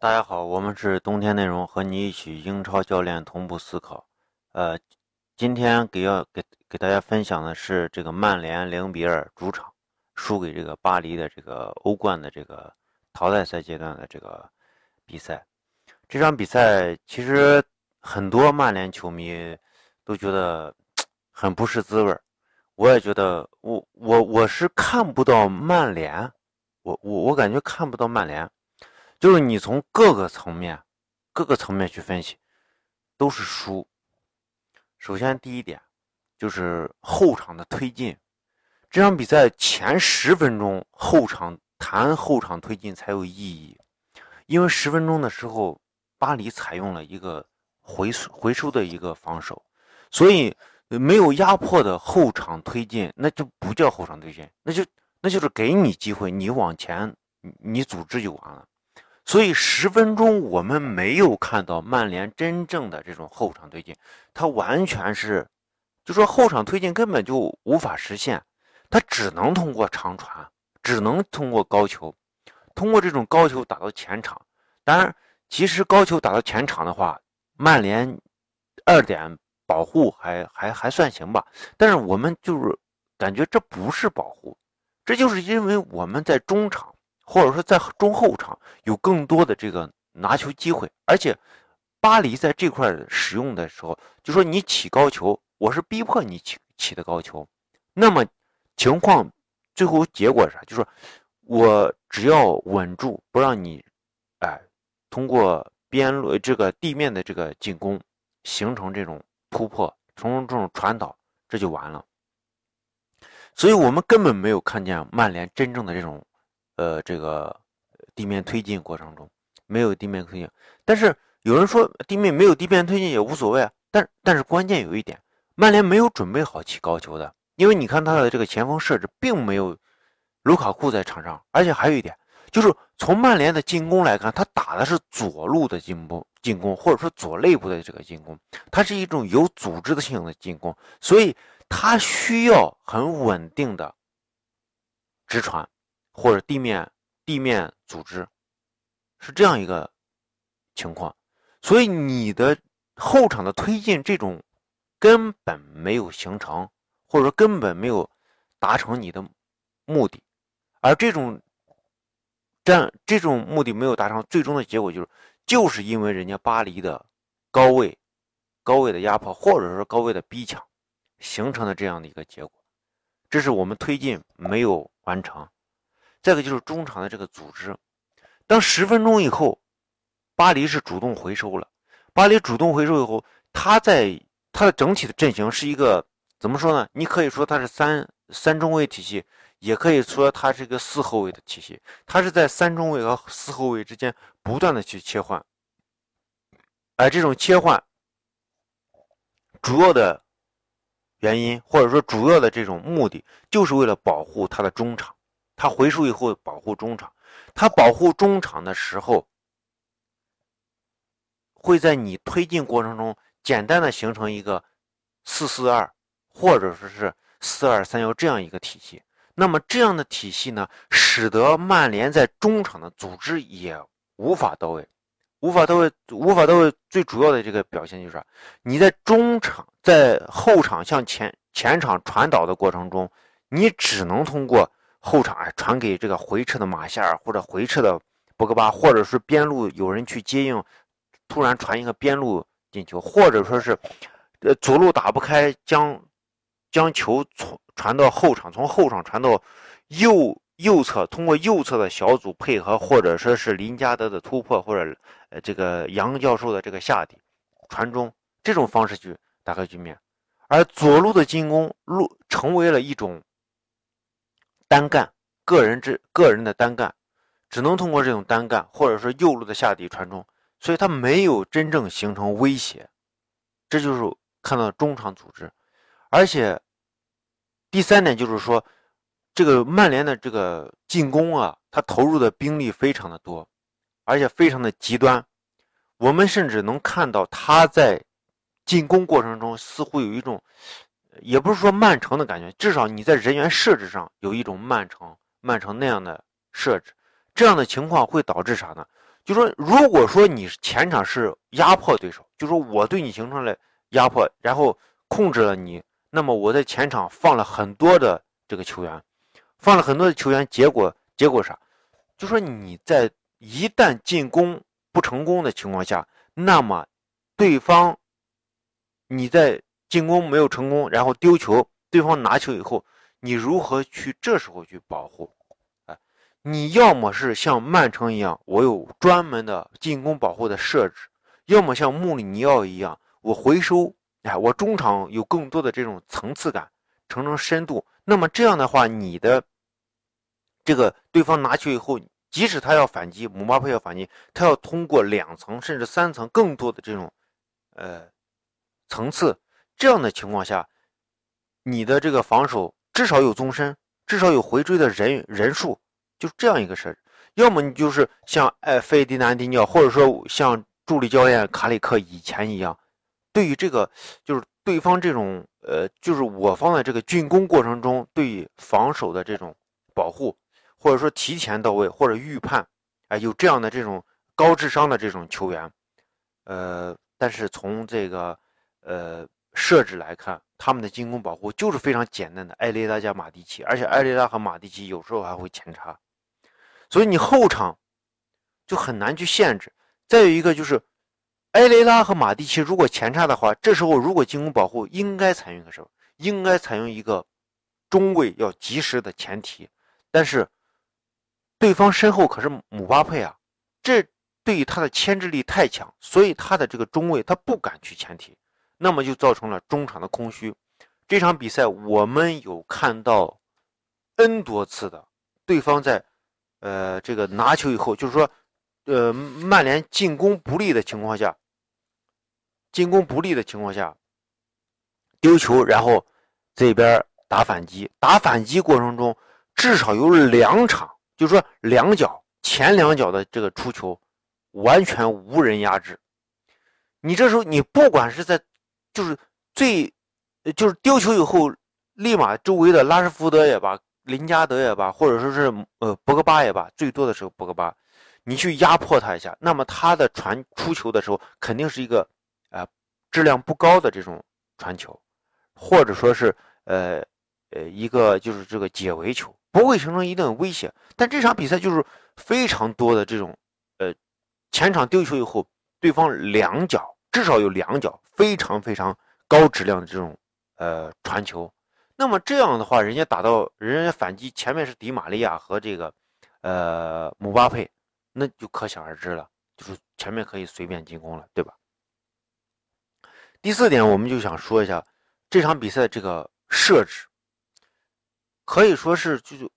大家好，我们是冬天内容，和你一起英超教练同步思考。呃，今天给要给给大家分享的是这个曼联零比二主场输给这个巴黎的这个欧冠的这个淘汰赛阶段的这个比赛。这场比赛其实很多曼联球迷都觉得很不是滋味儿，我也觉得，我我我是看不到曼联。我我我感觉看不到曼联，就是你从各个层面、各个层面去分析，都是输。首先第一点就是后场的推进，这场比赛前十分钟后场谈后场推进才有意义，因为十分钟的时候巴黎采用了一个回回收的一个防守，所以没有压迫的后场推进，那就不叫后场推进，那就。那就是给你机会，你往前，你组织就完了。所以十分钟我们没有看到曼联真正的这种后场推进，他完全是，就说后场推进根本就无法实现，他只能通过长传，只能通过高球，通过这种高球打到前场。当然，其实高球打到前场的话，曼联二点保护还还还算行吧。但是我们就是感觉这不是保护。这就是因为我们在中场或者说在中后场有更多的这个拿球机会，而且巴黎在这块使用的时候，就说你起高球，我是逼迫你起起的高球，那么情况最后结果是啥？就说我只要稳住，不让你，哎，通过边路这个地面的这个进攻形成这种突破，从这种传导，这就完了。所以我们根本没有看见曼联真正的这种，呃，这个地面推进过程中没有地面推进。但是有人说地面没有地面推进也无所谓啊。但但是关键有一点，曼联没有准备好起高球的，因为你看他的这个前锋设置并没有卢卡库在场上，而且还有一点就是从曼联的进攻来看，他打的是左路的进攻进攻，或者说左肋部的这个进攻，它是一种有组织性的进攻，所以。他需要很稳定的直传，或者地面地面组织，是这样一个情况。所以你的后场的推进这种根本没有形成，或者说根本没有达成你的目的。而这种这这种目的没有达成，最终的结果就是，就是因为人家巴黎的高位高位的压迫，或者说高位的逼抢。形成的这样的一个结果，这是我们推进没有完成。再个就是中场的这个组织，当十分钟以后，巴黎是主动回收了。巴黎主动回收以后，他在他的整体的阵型是一个怎么说呢？你可以说他是三三中卫体系，也可以说他是一个四后卫的体系。他是在三中卫和四后卫之间不断的去切换，而这种切换主要的。原因或者说主要的这种目的，就是为了保护他的中场。他回收以后保护中场，他保护中场的时候，会在你推进过程中简单的形成一个四四二，或者说是四二三幺这样一个体系。那么这样的体系呢，使得曼联在中场的组织也无法到位。无法到位，无法到位。最主要的这个表现就是，你在中场、在后场向前前场传导的过程中，你只能通过后场哎传给这个回撤的马夏尔或者回撤的博格巴，或者是边路有人去接应，突然传一个边路进球，或者说是呃左路打不开，将将球从传到后场，从后场传到右。右侧通过右侧的小组配合，或者说是林加德的突破，或者呃这个杨教授的这个下底传中，这种方式去打开局面，而左路的进攻路成为了一种单干，个人之个人的单干，只能通过这种单干，或者说右路的下底传中，所以他没有真正形成威胁，这就是看到中场组织，而且第三点就是说。这个曼联的这个进攻啊，他投入的兵力非常的多，而且非常的极端。我们甚至能看到他在进攻过程中似乎有一种，也不是说曼城的感觉，至少你在人员设置上有一种曼城曼城那样的设置。这样的情况会导致啥呢？就说如果说你前场是压迫对手，就说我对你形成了压迫，然后控制了你，那么我在前场放了很多的这个球员，放了很多的球员，结果结果啥？就说你在一旦进攻不成功的情况下，那么对方你在进攻没有成功，然后丢球，对方拿球以后，你如何去这时候去保护？哎，你要么是像曼城一样，我有专门的进攻保护的设置；要么像穆里尼奥一样，我回收，哎，我中场有更多的这种层次感，层层深度。那么这样的话，你的这个对方拿球以后，即使他要反击，姆巴佩要反击，他要通过两层甚至三层更多的这种，呃。层次这样的情况下，你的这个防守至少有纵深，至少有回追的人人数，就这样一个设置。要么你就是像艾费迪南迪尼奥，或者说像助理教练卡里克以前一样，对于这个就是对方这种呃，就是我方的这个进攻过程中对于防守的这种保护，或者说提前到位或者预判，哎，有这样的这种高智商的这种球员，呃，但是从这个。呃，设置来看，他们的进攻保护就是非常简单的，埃雷拉加马蒂奇，而且埃雷拉和马蒂奇有时候还会前插，所以你后场就很难去限制。再有一个就是，埃雷拉和马蒂奇如果前插的话，这时候如果进攻保护应该采用个什么？应该采用一个中卫要及时的前提，但是对方身后可是姆巴佩啊，这对于他的牵制力太强，所以他的这个中卫他不敢去前提。那么就造成了中场的空虚。这场比赛我们有看到 N 多次的，对方在呃这个拿球以后，就是说，呃曼联进攻不利的情况下，进攻不利的情况下丢球，然后这边打反击，打反击过程中至少有两场，就是说两脚前两脚的这个出球完全无人压制。你这时候你不管是在就是最，就是丢球以后，立马周围的拉什福德也罢，林加德也罢，或者说是呃博格巴也罢，最多的时候博格巴，你去压迫他一下，那么他的传出球的时候，肯定是一个呃质量不高的这种传球，或者说是呃呃一个就是这个解围球，不会形成一定的威胁。但这场比赛就是非常多的这种呃前场丢球以后，对方两脚。至少有两脚非常非常高质量的这种呃传球，那么这样的话，人家打到人家反击前面是迪玛利亚和这个呃姆巴佩，那就可想而知了，就是前面可以随便进攻了，对吧？第四点，我们就想说一下这场比赛这个设置，可以说是就是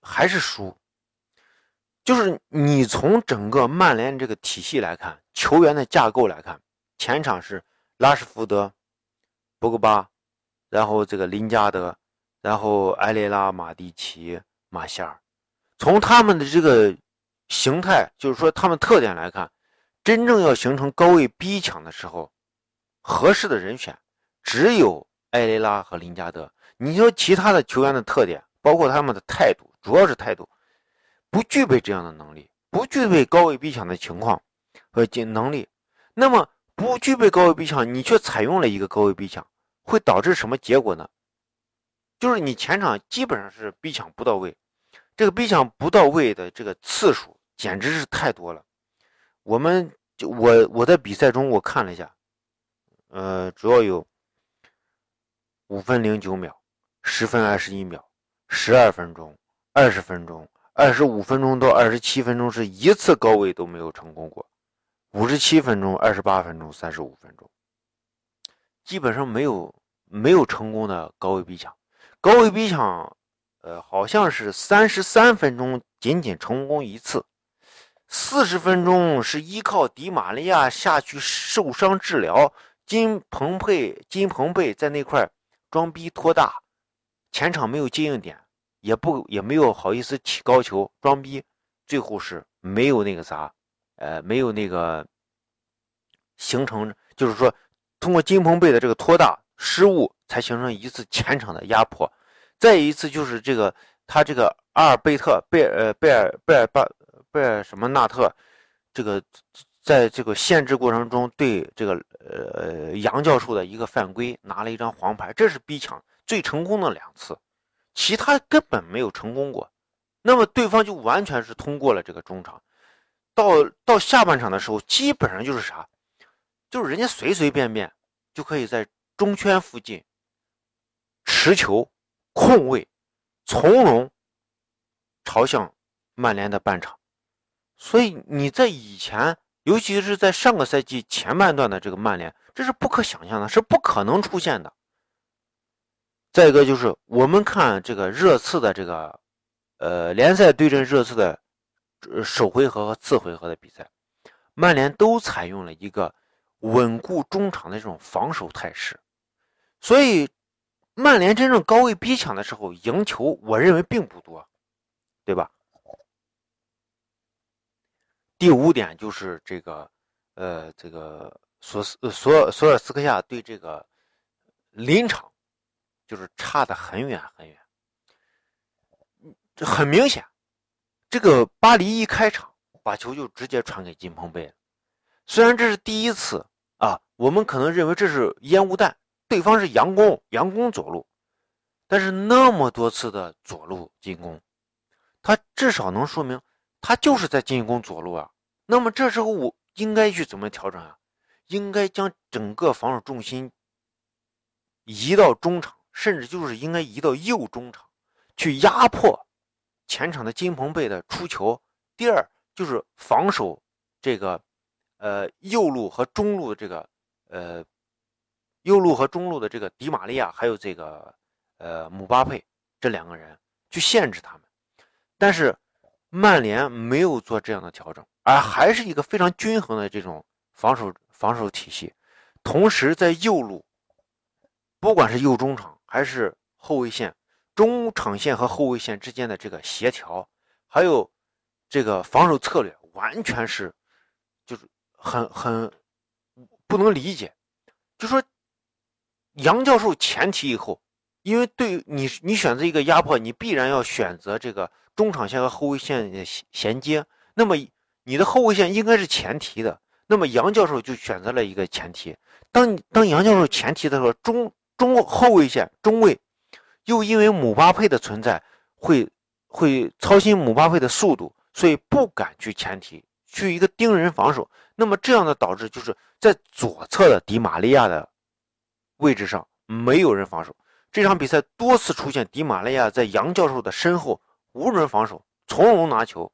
还是输，就是你从整个曼联这个体系来看，球员的架构来看。前场是拉什福德、博格巴，然后这个林加德，然后埃雷拉、马蒂奇、马夏尔。从他们的这个形态，就是说他们特点来看，真正要形成高位逼抢的时候，合适的人选只有埃雷拉和林加德。你说其他的球员的特点，包括他们的态度，主要是态度，不具备这样的能力，不具备高位逼抢的情况和能力，那么。不具备高位逼抢，你却采用了一个高位逼抢，会导致什么结果呢？就是你前场基本上是逼抢不到位，这个逼抢不到位的这个次数简直是太多了。我们就我我在比赛中我看了一下，呃，主要有五分零九秒、十分二十一秒、十二分钟、二十分钟、二十五分钟到二十七分钟，是一次高位都没有成功过。十七分钟、二十八分钟、三十五分钟，基本上没有没有成功的高位逼抢。高位逼抢，呃，好像是三十三分钟仅仅成功一次，四十分钟是依靠迪玛利亚下去受伤治疗，金彭佩金彭佩在那块装逼拖大，前场没有接应点，也不也没有好意思起高球装逼，最后是没有那个啥。呃，没有那个形成，就是说，通过金鹏贝的这个拖大失误，才形成一次前场的压迫。再一次就是这个他这个阿尔贝特贝呃贝尔贝尔巴贝尔什么纳特，这个在这个限制过程中对这个呃杨教授的一个犯规拿了一张黄牌，这是逼抢最成功的两次，其他根本没有成功过。那么对方就完全是通过了这个中场，到到下半场的时候，基本上就是啥，就是人家随随便便就可以在中圈附近持球控位，从容朝向曼联的半场。所以你在以前，尤其是在上个赛季前半段的这个曼联，这是不可想象的，是不可能出现的。再一个就是我们看这个热刺的这个。呃，联赛对阵热刺的首回合和次回合的比赛，曼联都采用了一个稳固中场的这种防守态势，所以曼联真正高位逼抢的时候赢球，我认为并不多，对吧？第五点就是这个，呃，这个索斯索索尔斯克亚对这个临场就是差得很远很远。这很明显，这个巴黎一开场把球就直接传给金彭贝了。虽然这是第一次啊，我们可能认为这是烟雾弹，对方是佯攻，佯攻左路，但是那么多次的左路进攻，他至少能说明他就是在进攻左路啊。那么这时候我应该去怎么调整啊？应该将整个防守重心移到中场，甚至就是应该移到右中场去压迫。前场的金鹏贝的出球，第二就是防守这个，呃，右路和中路的这个，呃，右路和中路的这个迪玛利亚，还有这个，呃，姆巴佩这两个人去限制他们。但是曼联没有做这样的调整，而还是一个非常均衡的这种防守防守体系。同时在右路，不管是右中场还是后卫线。中场线和后卫线之间的这个协调，还有这个防守策略，完全是很很不能理解。就说杨教授前提以后，因为对你你选择一个压迫，你必然要选择这个中场线和后卫线的衔接。那么你的后卫线应该是前提的，那么杨教授就选择了一个前提。当当杨教授前提的时候，中中后卫线中卫。又因为姆巴佩的存在，会会操心姆巴佩的速度，所以不敢去前提，去一个盯人防守。那么这样的导致就是在左侧的迪玛利亚的位置上没有人防守。这场比赛多次出现迪玛利亚在杨教授的身后无人防守，从容拿球。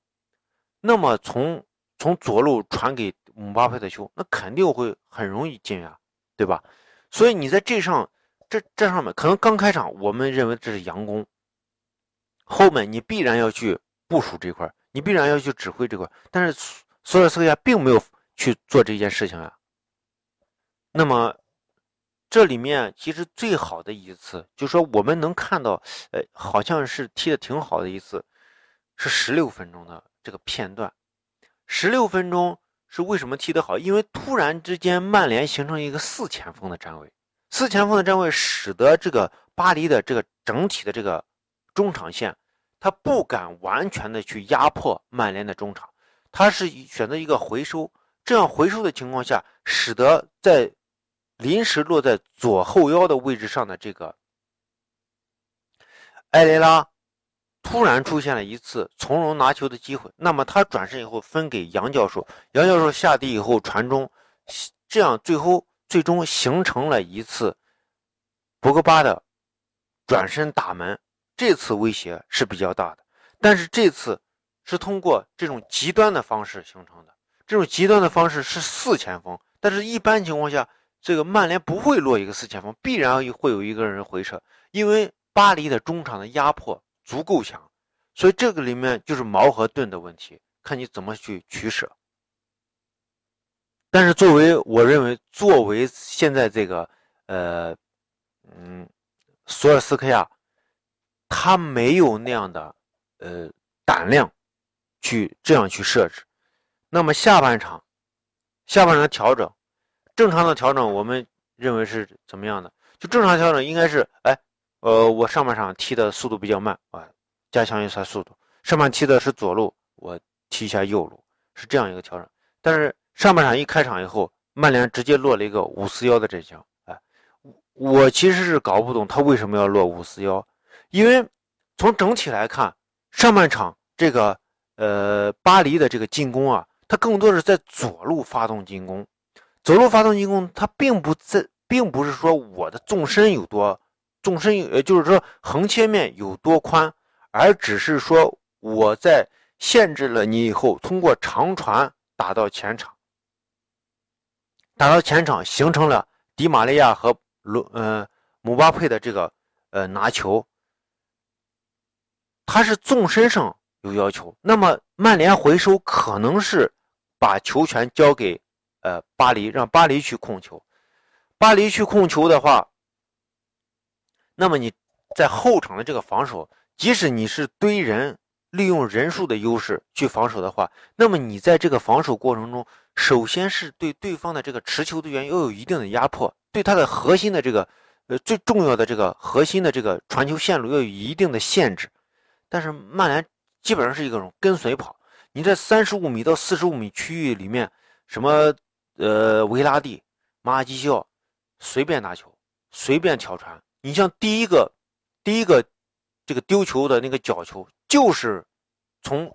那么从从左路传给姆巴佩的球，那肯定会很容易进啊，对吧？所以你在这上。这这上面可能刚开场，我们认为这是佯攻，后面你必然要去部署这块，你必然要去指挥这块，但是索尔斯克亚并没有去做这件事情啊。那么这里面其实最好的一次，就说我们能看到，呃，好像是踢的挺好的一次，是十六分钟的这个片段。十六分钟是为什么踢得好？因为突然之间曼联形成一个四前锋的站位。四前锋的站位，使得这个巴黎的这个整体的这个中场线，他不敢完全的去压迫曼联的中场，他是选择一个回收，这样回收的情况下，使得在临时落在左后腰的位置上的这个埃雷拉，突然出现了一次从容拿球的机会，那么他转身以后分给杨教授，杨教授下地以后传中，这样最后。最终形成了一次博格巴的转身打门，这次威胁是比较大的。但是这次是通过这种极端的方式形成的，这种极端的方式是四前锋。但是一般情况下，这个曼联不会落一个四前锋，必然会有一个人回撤，因为巴黎的中场的压迫足够强，所以这个里面就是矛和盾的问题，看你怎么去取舍。但是作为我认为，作为现在这个，呃，嗯，索尔斯克亚，他没有那样的，呃，胆量，去这样去设置。那么下半场，下半场的调整，正常的调整，我们认为是怎么样的？就正常调整应该是，哎，呃，我上半场踢的速度比较慢啊，加强一下速度。上半踢的是左路，我踢一下右路，是这样一个调整。但是上半场一开场以后，曼联直接落了一个五四幺的阵型。哎，我其实是搞不懂他为什么要落五四幺，因为从整体来看，上半场这个呃巴黎的这个进攻啊，他更多是在左路发动进攻，左路发动进攻，他并不在，并不是说我的纵深有多纵深，呃，就是说横切面有多宽，而只是说我在。限制了你以后，通过长传打到前场，打到前场形成了迪玛利亚和罗呃姆巴佩的这个呃拿球，他是纵身上有要求。那么曼联回收可能是把球权交给呃巴黎，让巴黎去控球。巴黎去控球的话，那么你在后场的这个防守，即使你是堆人。利用人数的优势去防守的话，那么你在这个防守过程中，首先是对对方的这个持球队员要有一定的压迫，对他的核心的这个，呃最重要的这个核心的这个传球线路要有一定的限制。但是曼联基本上是一个种跟随跑，你在三十五米到四十五米区域里面，什么呃维拉蒂、马尔基西奥随便拿球，随便挑传。你像第一个，第一个这个丢球的那个角球。就是从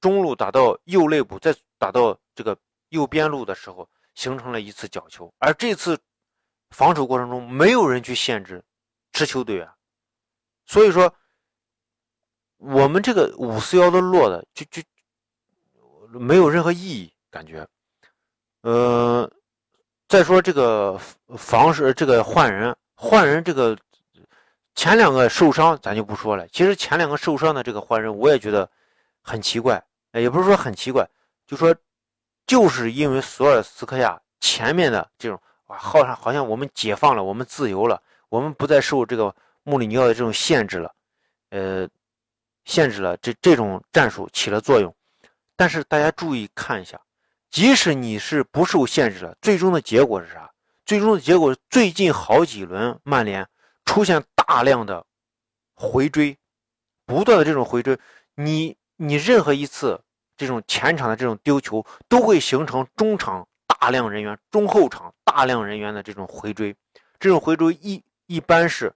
中路打到右肋部，再打到这个右边路的时候，形成了一次角球。而这次防守过程中，没有人去限制持球队员，所以说我们这个五四幺的落的就就没有任何意义，感觉。呃，再说这个防是，这个换人，换人这个。前两个受伤咱就不说了，其实前两个受伤的这个换人我也觉得很奇怪，也不是说很奇怪，就说就是因为索尔斯克亚前面的这种哇，好像好像我们解放了，我们自由了，我们不再受这个穆里尼奥的这种限制了，呃，限制了这这种战术起了作用。但是大家注意看一下，即使你是不受限制了，最终的结果是啥？最终的结果最近好几轮曼联出现。大量的回追，不断的这种回追，你你任何一次这种前场的这种丢球，都会形成中场大量人员、中后场大量人员的这种回追。这种回追一一般是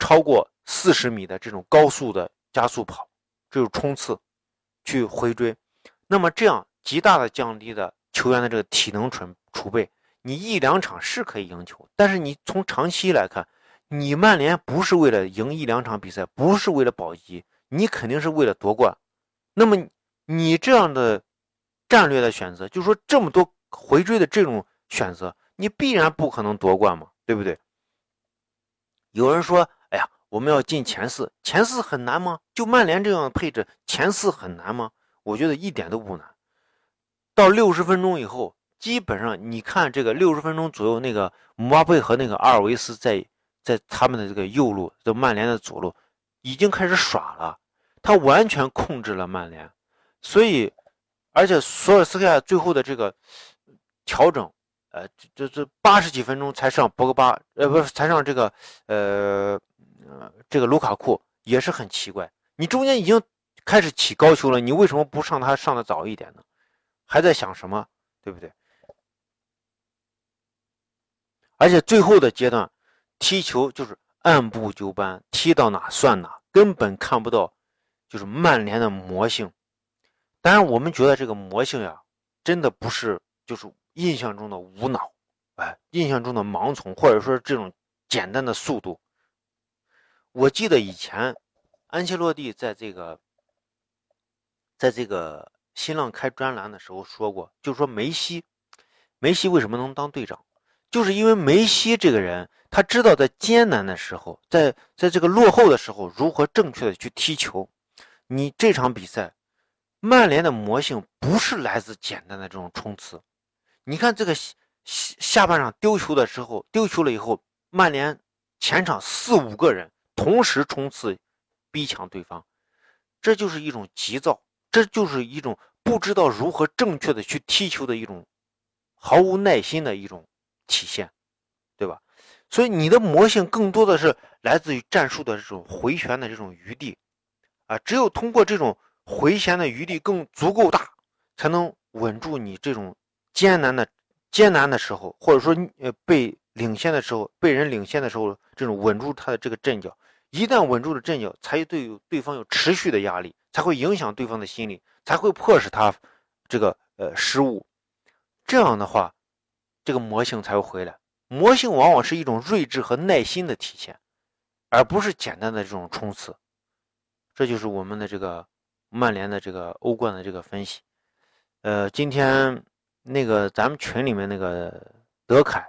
超过四十米的这种高速的加速跑，这种冲刺去回追。那么这样极大的降低了球员的这个体能储储备。你一两场是可以赢球，但是你从长期来看。你曼联不是为了赢一两场比赛，不是为了保级，你肯定是为了夺冠。那么你这样的战略的选择，就是说这么多回追的这种选择，你必然不可能夺冠嘛，对不对？有人说：“，我们要进前四，前四很难吗？就曼联这样的配置，前四很难吗？”我觉得一点都不难。到六十分钟以后，基本上你看这个六十分钟左右，那个姆巴佩和那个阿尔维斯在。在他们的这个右路，这曼联的左路已经开始耍了，他完全控制了曼联，所以，而且索尔斯克亚最后的这个调整，呃，这这八十几分钟才上博格巴，呃，不是才上这个呃，呃，这个卢卡库也是很奇怪，你中间已经开始起高球了，你为什么不上他上的早一点呢？还在想什么，对不对？而且最后的阶段。踢球就是按部就班，踢到哪算哪，根本看不到就是曼联的魔性。当然，我们觉得这个魔性呀，真的不是就是印象中的无脑，哎，印象中的盲从，或者说这种简单的速度。我记得以前安切洛蒂在这个在这个新浪开专栏的时候说过，就说梅西，梅西为什么能当队长？就是因为梅西这个人，他知道在艰难的时候，在在这个落后的时候，如何正确的去踢球。你这场比赛，曼联的魔性不是来自简单的这种冲刺。你看这个下下半场丢球的时候，丢球了以后，曼联前场四五个人同时冲刺，逼抢对方，这就是一种急躁，这就是一种不知道如何正确的去踢球的一种毫无耐心的一种。体现，对吧？所以你的魔性更多的是来自于战术的这种回旋的这种余地，啊，只有通过这种回旋的余地更足够大，才能稳住你这种艰难的艰难的时候，或者说呃被领先的时候，被人领先的时候，这种稳住他的这个阵脚。一旦稳住了阵脚，才对对方有持续的压力，才会影响对方的心理，才会迫使他这个呃失误。这样的话，这个魔性才会回来。魔性往往是一种睿智和耐心的体现，而不是简单的这种冲刺。这就是我们的这个曼联的这个欧冠的这个分析。呃，今天那个咱们群里面那个德凯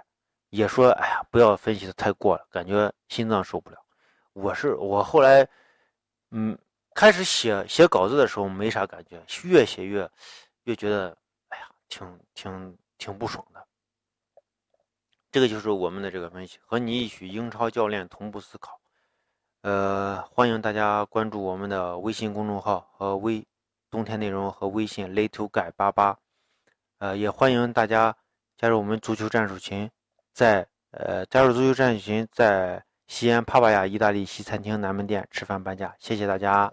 也说：“哎呀，不要分析的太过了，感觉心脏受不了。”我是我后来，嗯，开始写写稿子的时候没啥感觉，越写越越觉得，哎呀，挺挺挺不爽的。这个就是我们的这个分析，和你一起英超教练同步思考。呃，欢迎大家关注我们的微信公众号和微冬天内容和微信 little guy 八八。呃，也欢迎大家加入我们足球战术群，在呃加入足球战术群在。西安帕帕亚意大利西餐厅南门店吃饭半价，谢谢大家。